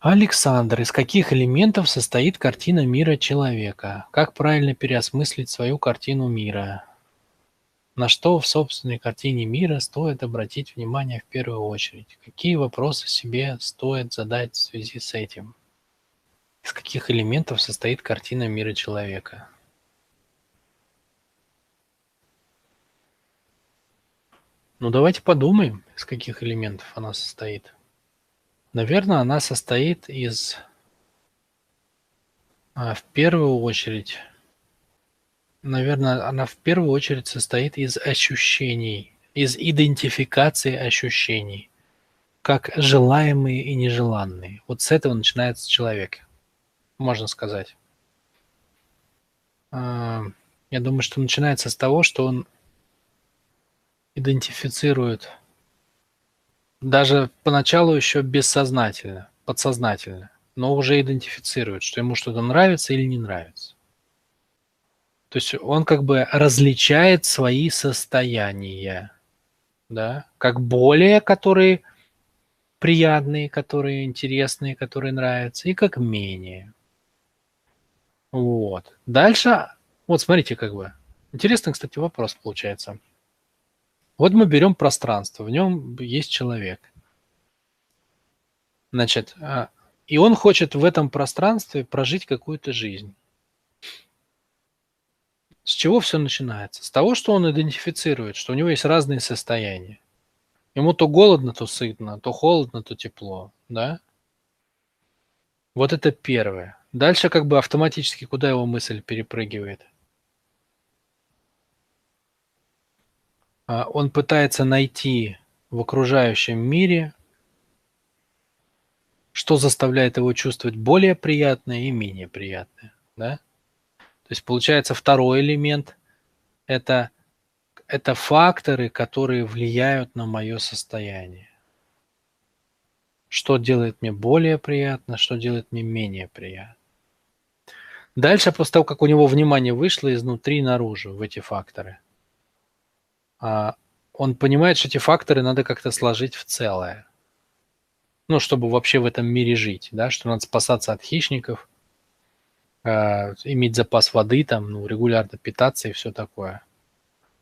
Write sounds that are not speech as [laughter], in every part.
Александр, из каких элементов состоит картина мира человека? Как правильно переосмыслить свою картину мира? На что в собственной картине мира стоит обратить внимание в первую очередь? Какие вопросы себе стоит задать в связи с этим? Из каких элементов состоит картина мира человека? Ну давайте подумаем, из каких элементов она состоит. Наверное, она состоит из, а, в первую очередь, наверное, она в первую очередь состоит из ощущений, из идентификации ощущений, как желаемые и нежеланные. Вот с этого начинается человек, можно сказать. А, я думаю, что начинается с того, что он идентифицирует даже поначалу еще бессознательно, подсознательно, но уже идентифицирует, что ему что-то нравится или не нравится. То есть он как бы различает свои состояния, да, как более, которые приятные, которые интересные, которые нравятся, и как менее. Вот. Дальше, вот смотрите, как бы. Интересный, кстати, вопрос получается. Вот мы берем пространство, в нем есть человек. Значит, а, и он хочет в этом пространстве прожить какую-то жизнь. С чего все начинается? С того, что он идентифицирует, что у него есть разные состояния. Ему то голодно, то сытно, то холодно, то тепло, да? Вот это первое. Дальше как бы автоматически куда его мысль перепрыгивает? Он пытается найти в окружающем мире, что заставляет его чувствовать более приятное и менее приятное. Да? То есть получается второй элемент – это, это факторы, которые влияют на мое состояние. Что делает мне более приятно, что делает мне менее приятно. Дальше, после того, как у него внимание вышло изнутри наружу в эти факторы – а, он понимает, что эти факторы надо как-то сложить в целое. Ну, чтобы вообще в этом мире жить, да, что надо спасаться от хищников, э, иметь запас воды, там, ну, регулярно питаться и все такое.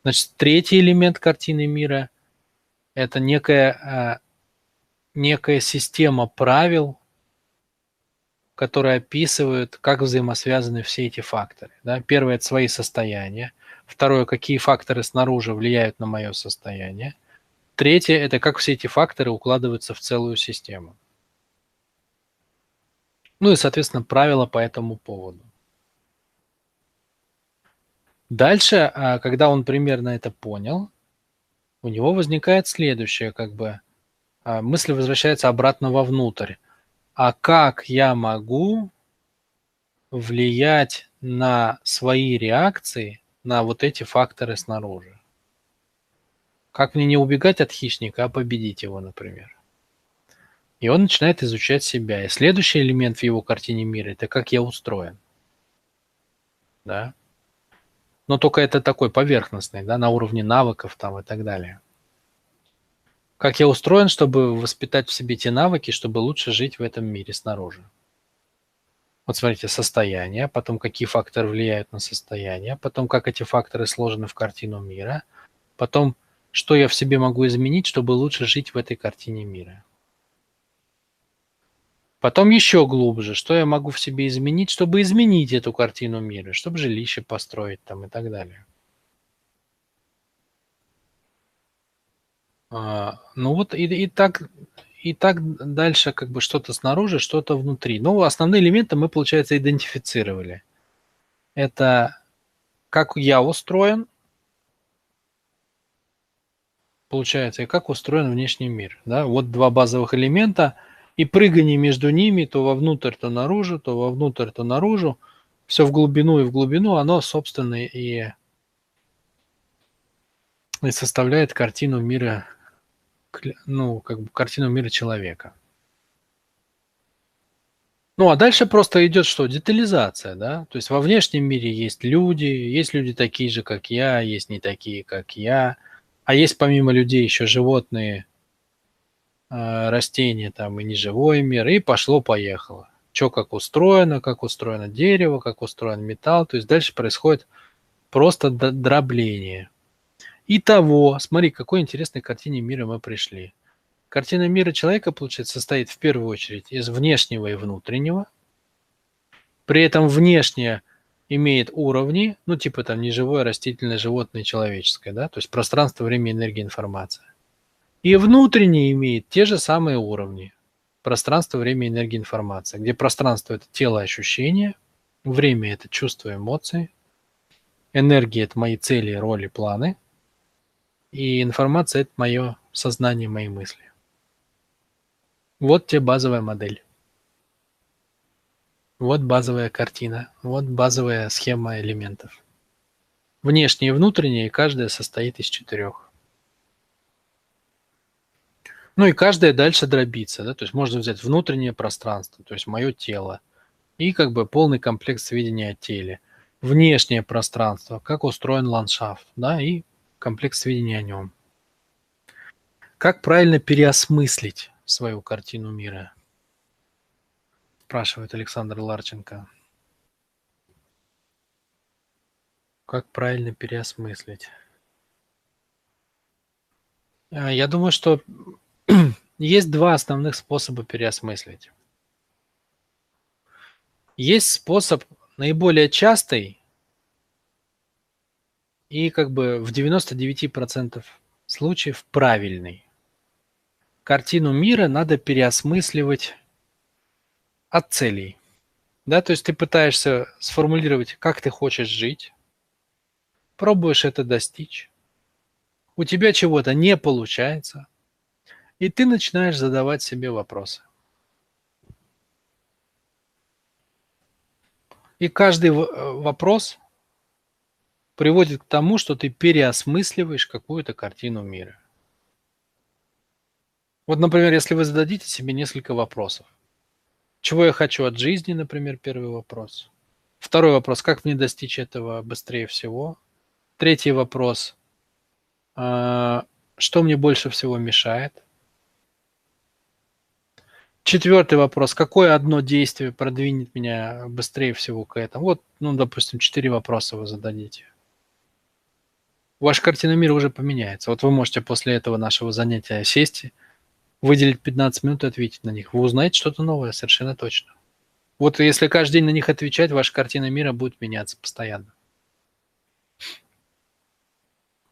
Значит, третий элемент картины мира – это некая, э, некая система правил, которые описывают, как взаимосвязаны все эти факторы. Да? Первое – это свои состояния. Второе, какие факторы снаружи влияют на мое состояние. Третье – это как все эти факторы укладываются в целую систему. Ну и, соответственно, правила по этому поводу. Дальше, а, когда он примерно это понял, у него возникает следующее, как бы, а, мысль возвращается обратно вовнутрь. А как я могу влиять на свои реакции на вот эти факторы снаружи. Как мне не убегать от хищника, а победить его, например. И он начинает изучать себя. И следующий элемент в его картине мира – это как я устроен. Да? Но только это такой поверхностный, да, на уровне навыков там и так далее. Как я устроен, чтобы воспитать в себе те навыки, чтобы лучше жить в этом мире снаружи. Вот смотрите, состояние, потом какие факторы влияют на состояние, потом как эти факторы сложены в картину мира, потом что я в себе могу изменить, чтобы лучше жить в этой картине мира. Потом еще глубже, что я могу в себе изменить, чтобы изменить эту картину мира, чтобы жилище построить там и так далее. А, ну вот и, и так и так дальше как бы что-то снаружи, что-то внутри. Ну, основные элементы мы, получается, идентифицировали. Это как я устроен, получается, и как устроен внешний мир. Да? Вот два базовых элемента, и прыгание между ними то вовнутрь, то наружу, то вовнутрь, то наружу, все в глубину и в глубину, оно, собственно, и, и составляет картину мира ну, как бы картину мира человека. Ну, а дальше просто идет что? Детализация, да? То есть во внешнем мире есть люди, есть люди такие же, как я, есть не такие, как я, а есть помимо людей еще животные, э, растения там и неживой мир, и пошло-поехало. Что как устроено, как устроено дерево, как устроен металл. То есть дальше происходит просто дробление. Итого, смотри, какой интересной картине мира мы пришли. Картина мира человека, получается, состоит в первую очередь из внешнего и внутреннего. При этом внешнее имеет уровни, ну типа там неживое, растительное, животное, человеческое, да, то есть пространство, время, энергия, информация. И внутреннее имеет те же самые уровни. Пространство, время, энергия, информация. Где пространство – это тело, ощущения, время – это чувства, эмоции, энергия – это мои цели, роли, планы, и информация – это мое сознание, мои мысли. Вот тебе базовая модель. Вот базовая картина, вот базовая схема элементов. Внешние и внутренние, каждая состоит из четырех. Ну и каждая дальше дробится, да, то есть можно взять внутреннее пространство, то есть мое тело, и как бы полный комплект сведений о теле. Внешнее пространство, как устроен ландшафт, да, и комплект сведений о нем. Как правильно переосмыслить свою картину мира? Спрашивает Александр Ларченко. Как правильно переосмыслить? А, я думаю, что [clears throat] есть два основных способа переосмыслить. Есть способ наиболее частый и как бы в 99% случаев правильный картину мира надо переосмысливать от целей. Да, то есть ты пытаешься сформулировать, как ты хочешь жить, пробуешь это достичь, у тебя чего-то не получается, и ты начинаешь задавать себе вопросы. И каждый э, вопрос приводит к тому, что ты переосмысливаешь какую-то картину мира. Вот, например, если вы зададите себе несколько вопросов. Чего я хочу от жизни, например, первый вопрос. Второй вопрос, как мне достичь этого быстрее всего. Третий вопрос, а, что мне больше всего мешает. Четвертый вопрос, какое одно действие продвинет меня быстрее всего к этому. Вот, ну, допустим, четыре вопроса вы зададите. Ваша картина мира уже поменяется. Вот вы можете после этого нашего занятия сесть выделить 15 минут и ответить на них. Вы узнаете что-то новое, совершенно точно. Вот если каждый день на них отвечать, ваша картина мира будет меняться постоянно.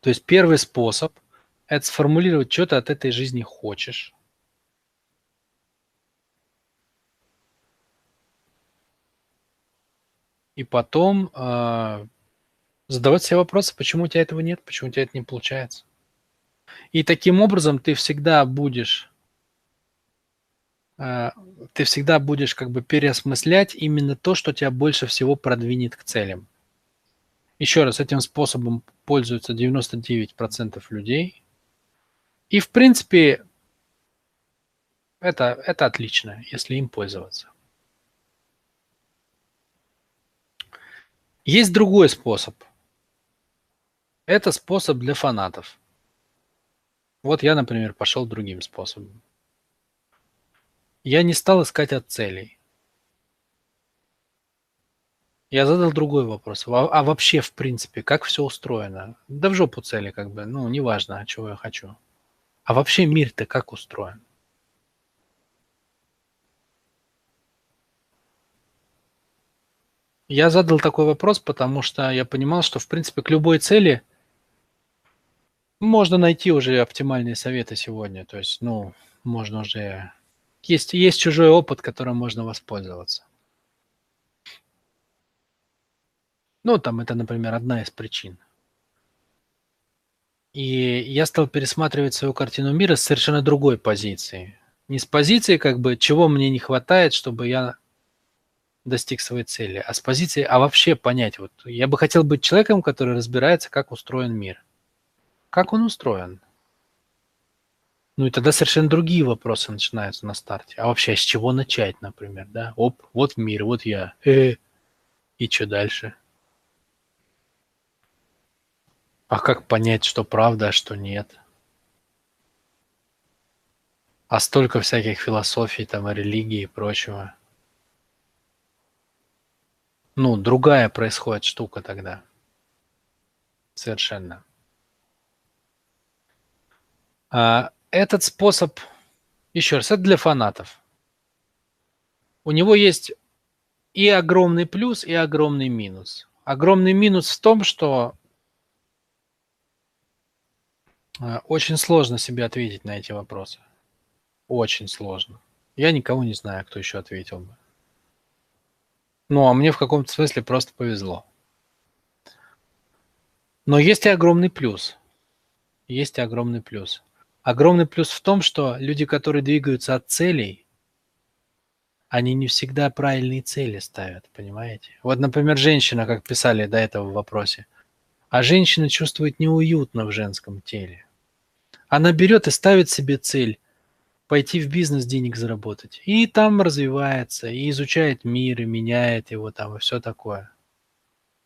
То есть первый способ – это сформулировать, что ты от этой жизни хочешь. И потом э, задавать себе вопросы, почему у тебя этого нет, почему у тебя это не получается. И таким образом ты всегда будешь Э, ты всегда будешь как бы переосмыслять именно то, что тебя больше всего продвинет к целям. Еще раз, этим способом пользуются 99% людей. И, в принципе, это, это отлично, если им пользоваться. Есть другой способ. Это способ для фанатов. Вот я, например, пошел другим способом. Я не стал искать от целей. Я задал другой вопрос. А, вообще, в принципе, как все устроено? Да в жопу цели, как бы, ну, неважно, чего я хочу. А вообще мир-то как устроен? Я задал такой вопрос, потому что я понимал, что, в принципе, к любой цели можно найти уже оптимальные советы сегодня. То есть, ну, можно уже есть, есть чужой опыт, которым можно воспользоваться. Ну, там это, например, одна из причин. И я стал пересматривать свою картину мира с совершенно другой позиции. Не с позиции, как бы, чего мне не хватает, чтобы я достиг своей цели, а с позиции, а вообще понять, вот я бы хотел быть человеком, который разбирается, как устроен мир. Как он устроен? Ну и тогда совершенно другие вопросы начинаются на старте. А вообще, с чего начать, например, да? Оп, вот мир, вот я. Э, и что дальше? А как понять, что правда, а что нет? А столько всяких философий, там, и религии и прочего. Ну, другая происходит штука тогда. Совершенно. А, этот способ, еще раз, это для фанатов. У него есть и огромный плюс, и огромный минус. Огромный минус в том, что а, очень сложно себе ответить на эти вопросы. Очень сложно. Я никого не знаю, кто еще ответил бы. Ну, а мне в каком-то смысле просто повезло. Но есть и огромный плюс. Есть и огромный плюс. Огромный плюс в том, что люди, которые двигаются от целей, они не всегда правильные цели ставят, понимаете? Вот, например, женщина, как писали до этого в вопросе, а женщина чувствует неуютно в женском теле. Она берет и ставит себе цель пойти в бизнес денег заработать. И там развивается, и изучает мир, и меняет его там, и все такое.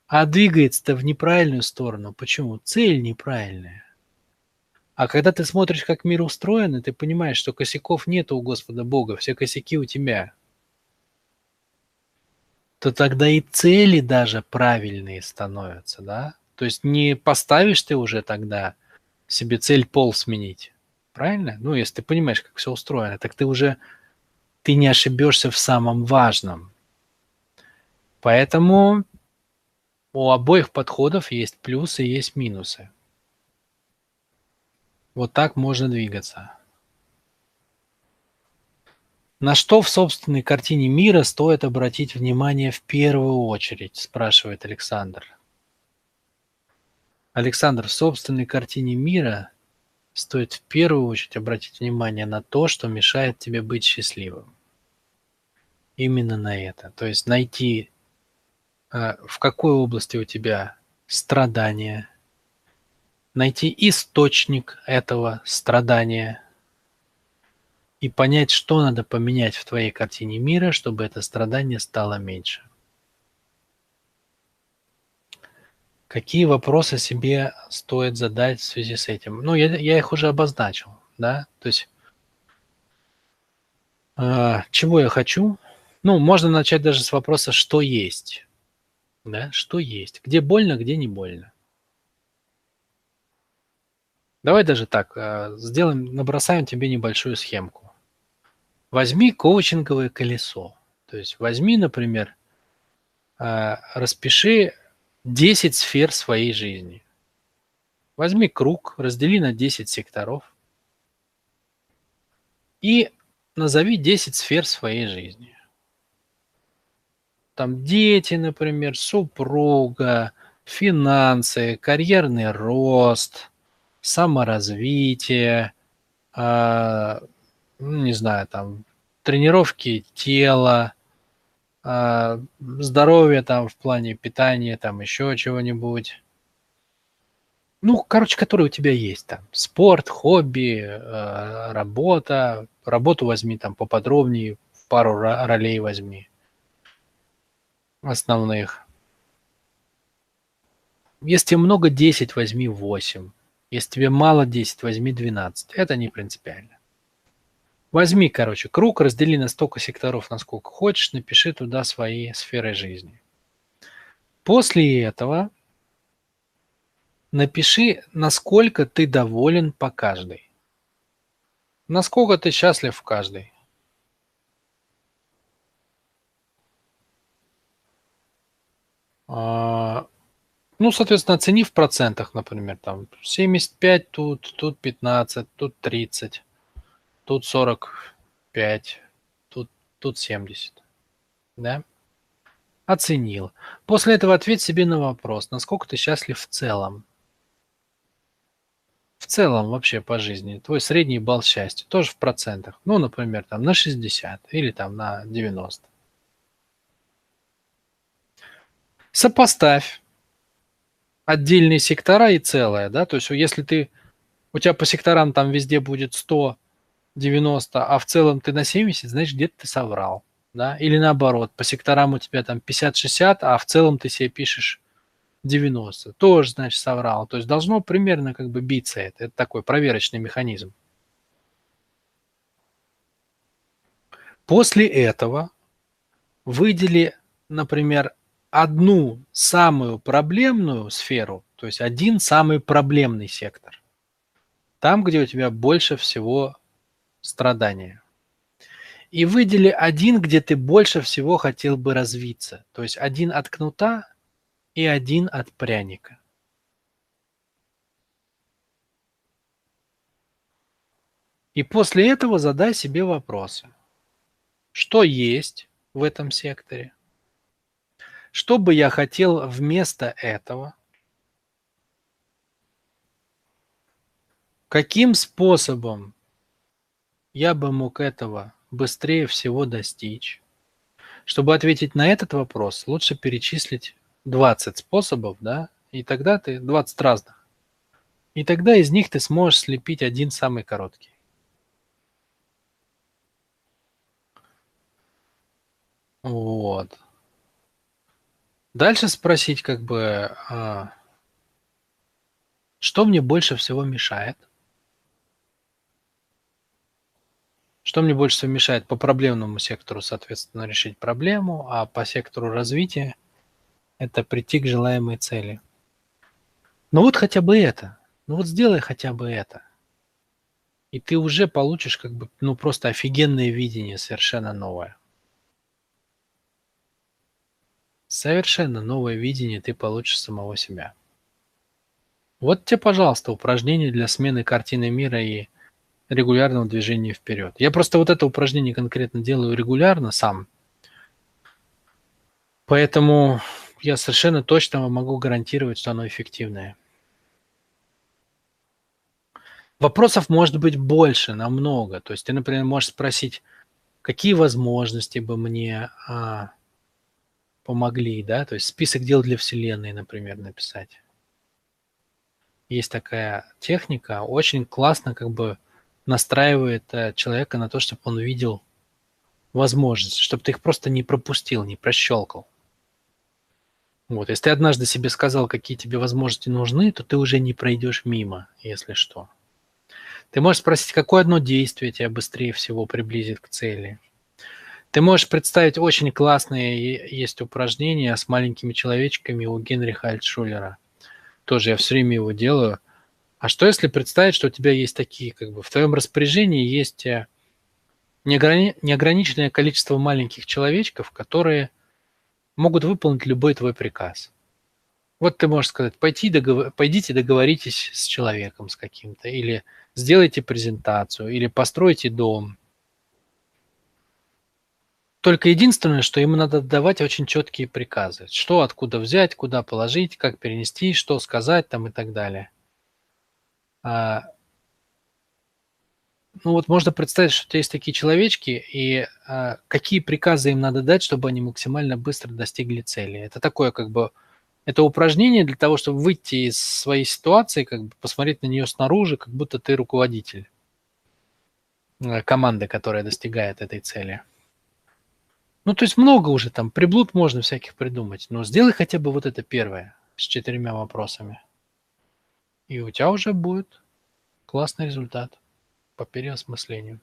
А двигается-то в неправильную сторону. Почему? Цель неправильная. А когда ты смотришь, как мир устроен, и ты понимаешь, что косяков нет у Господа Бога, все косяки у тебя, то тогда и цели даже правильные становятся, да? То есть не поставишь ты уже тогда себе цель пол сменить, Правильно? Ну, если ты понимаешь, как все устроено, так ты уже ты не ошибешься в самом важном. Поэтому у обоих подходов есть плюсы и есть минусы. Вот так можно двигаться. На что в собственной картине мира стоит обратить внимание в первую очередь, спрашивает Александр. Александр, в собственной картине мира стоит в первую очередь обратить внимание на то, что мешает тебе быть счастливым. Именно на это. То есть найти, э, в какой области у тебя страдания, найти источник этого страдания и понять, что надо поменять в твоей картине мира, чтобы это страдание стало меньше. Какие вопросы себе стоит задать в связи с этим? Ну, я, я их уже обозначил, да, то есть э, чего я хочу? Ну, можно начать даже с вопроса, что есть, да, что есть, где больно, где не больно. Давай даже так, э, сделаем, набросаем тебе небольшую схемку. Возьми коучинговое колесо, то есть возьми, например, э, распиши 10 сфер своей жизни. Возьми круг, раздели на 10 секторов и назови 10 сфер своей жизни. Там дети, например, супруга, финансы, карьерный рост, саморазвитие, э, не знаю, там тренировки тела, а, здоровье там в плане питания, там еще чего-нибудь. Ну, короче, которые у тебя есть там. Спорт, хобби, э, работа. Работу возьми там поподробнее, пару ролей возьми. Основных. Если много 10, возьми 8. Если тебе мало 10, возьми 12. Это не принципиально. Возьми, короче, круг, раздели на столько секторов, насколько хочешь, напиши туда свои сферы жизни. После этого напиши, насколько ты доволен по каждой. Насколько ты счастлив в каждой. А, ну, соответственно, оцени в процентах, например, там 75 тут, тут 15, тут 30 тут 45, тут, тут 70. Да? Оценил. После этого ответь себе на вопрос, насколько ты счастлив в целом. В целом вообще по жизни. Твой средний балл счастья. Тоже в процентах. Ну, например, там на 60 или там на 90. Сопоставь отдельные сектора и целое, да, то есть если ты, у тебя по секторам там везде будет 100, 90, а в целом ты на 70, значит, где-то ты соврал. Да? Или наоборот, по секторам у тебя там 50-60, а в целом ты себе пишешь 90. Тоже, значит, соврал. То есть должно примерно как бы биться это. Это такой проверочный механизм. После этого выдели, например, одну самую проблемную сферу, то есть один самый проблемный сектор. Там, где у тебя больше всего страдания. И выдели один, где ты больше всего хотел бы развиться. То есть один от кнута и один от пряника. И после этого задай себе вопросы. Что есть в этом секторе? Что бы я хотел вместо этого? Каким способом я бы мог этого быстрее всего достичь? Чтобы ответить на этот вопрос, лучше перечислить 20 способов, да, и тогда ты 20 разных. И тогда из них ты сможешь слепить один самый короткий. Вот. Дальше спросить, как бы, а, что мне больше всего мешает? Что мне больше всего мешает по проблемному сектору, соответственно, решить проблему, а по сектору развития это прийти к желаемой цели. Ну вот хотя бы это. Ну вот сделай хотя бы это. И ты уже получишь как бы, ну просто офигенное видение, совершенно новое. Совершенно новое видение ты получишь самого себя. Вот тебе, пожалуйста, упражнение для смены картины мира и регулярного движения вперед. Я просто вот это упражнение конкретно делаю регулярно сам. Поэтому я совершенно точно могу гарантировать, что оно эффективное. Вопросов может быть больше, намного. То есть ты, например, можешь спросить, какие возможности бы мне а, помогли, да, то есть список дел для Вселенной, например, написать. Есть такая техника, очень классно как бы настраивает э, человека на то, чтобы он видел возможности, чтобы ты их просто не пропустил, не прощелкал. Вот, если ты однажды себе сказал, какие тебе возможности нужны, то ты уже не пройдешь мимо, если что. Ты можешь спросить, какое одно действие тебя быстрее всего приблизит к цели – ты можешь представить очень классные есть упражнения с маленькими человечками у Генриха Альтшулера. Тоже я все время его делаю. А что если представить, что у тебя есть такие, как бы в твоем распоряжении есть э, неограни... неограниченное количество маленьких человечков, которые могут выполнить любой твой приказ. Вот ты можешь сказать, пойти договор... пойдите договоритесь с человеком с каким-то, или сделайте презентацию, или постройте дом, только единственное, что ему надо давать очень четкие приказы. Что, откуда взять, куда положить, как перенести, что сказать там и так далее. А, ну вот можно представить, что есть такие человечки, и а, какие приказы им надо дать, чтобы они максимально быстро достигли цели. Это такое как бы, это упражнение для того, чтобы выйти из своей ситуации, как бы посмотреть на нее снаружи, как будто ты руководитель э, команды, которая достигает этой цели. Ну, то есть много уже там, приблуд можно всяких придумать, но сделай хотя бы вот это первое с четырьмя вопросами. И у тебя уже будет классный результат по переосмыслению.